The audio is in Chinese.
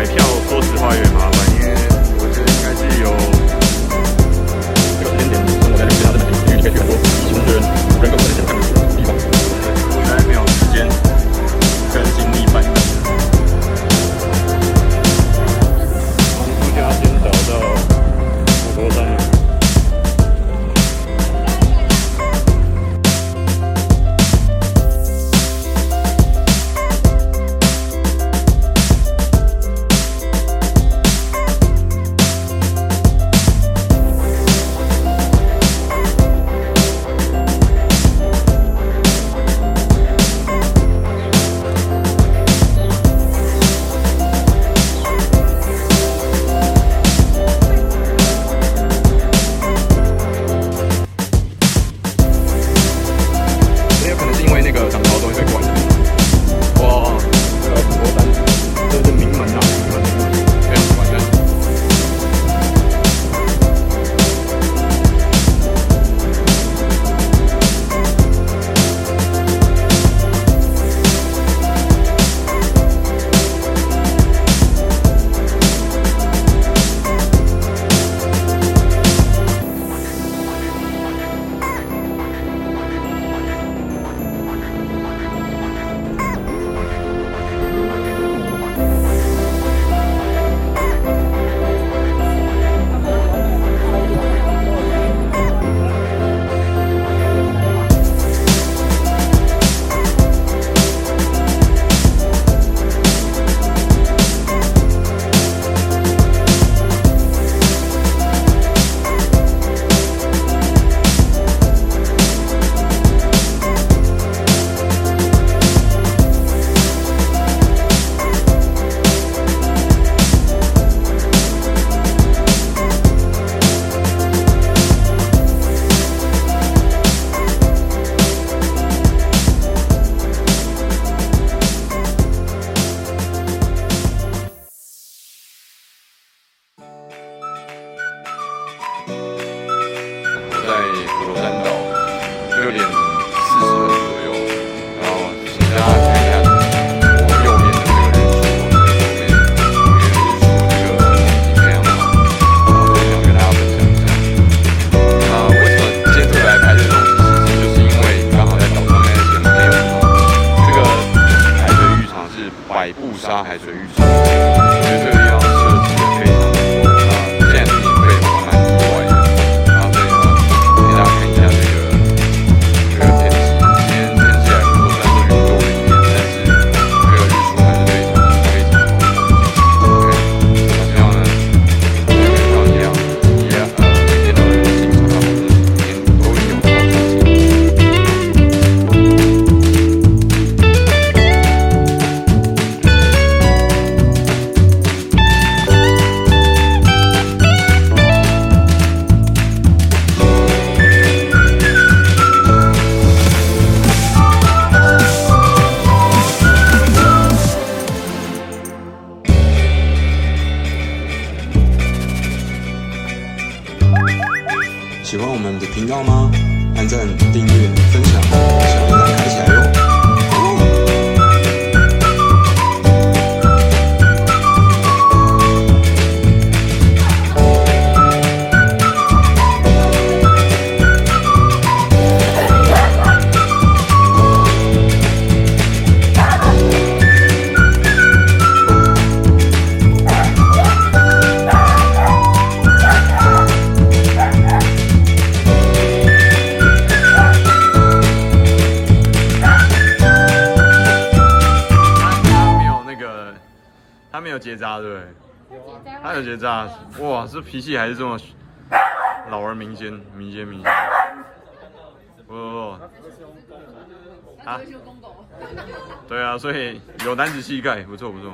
买票说实话有点麻烦因为我觉得应该是有一个时间点我在留学他在那里有很多喜欢的人跟更多海水浴道吗？按赞、订阅、分享，结扎，对不对？他有结扎，哇，这脾气还是这么老而民间，民间民间。不不不，啊？对啊，所以有男子气概，不错不错。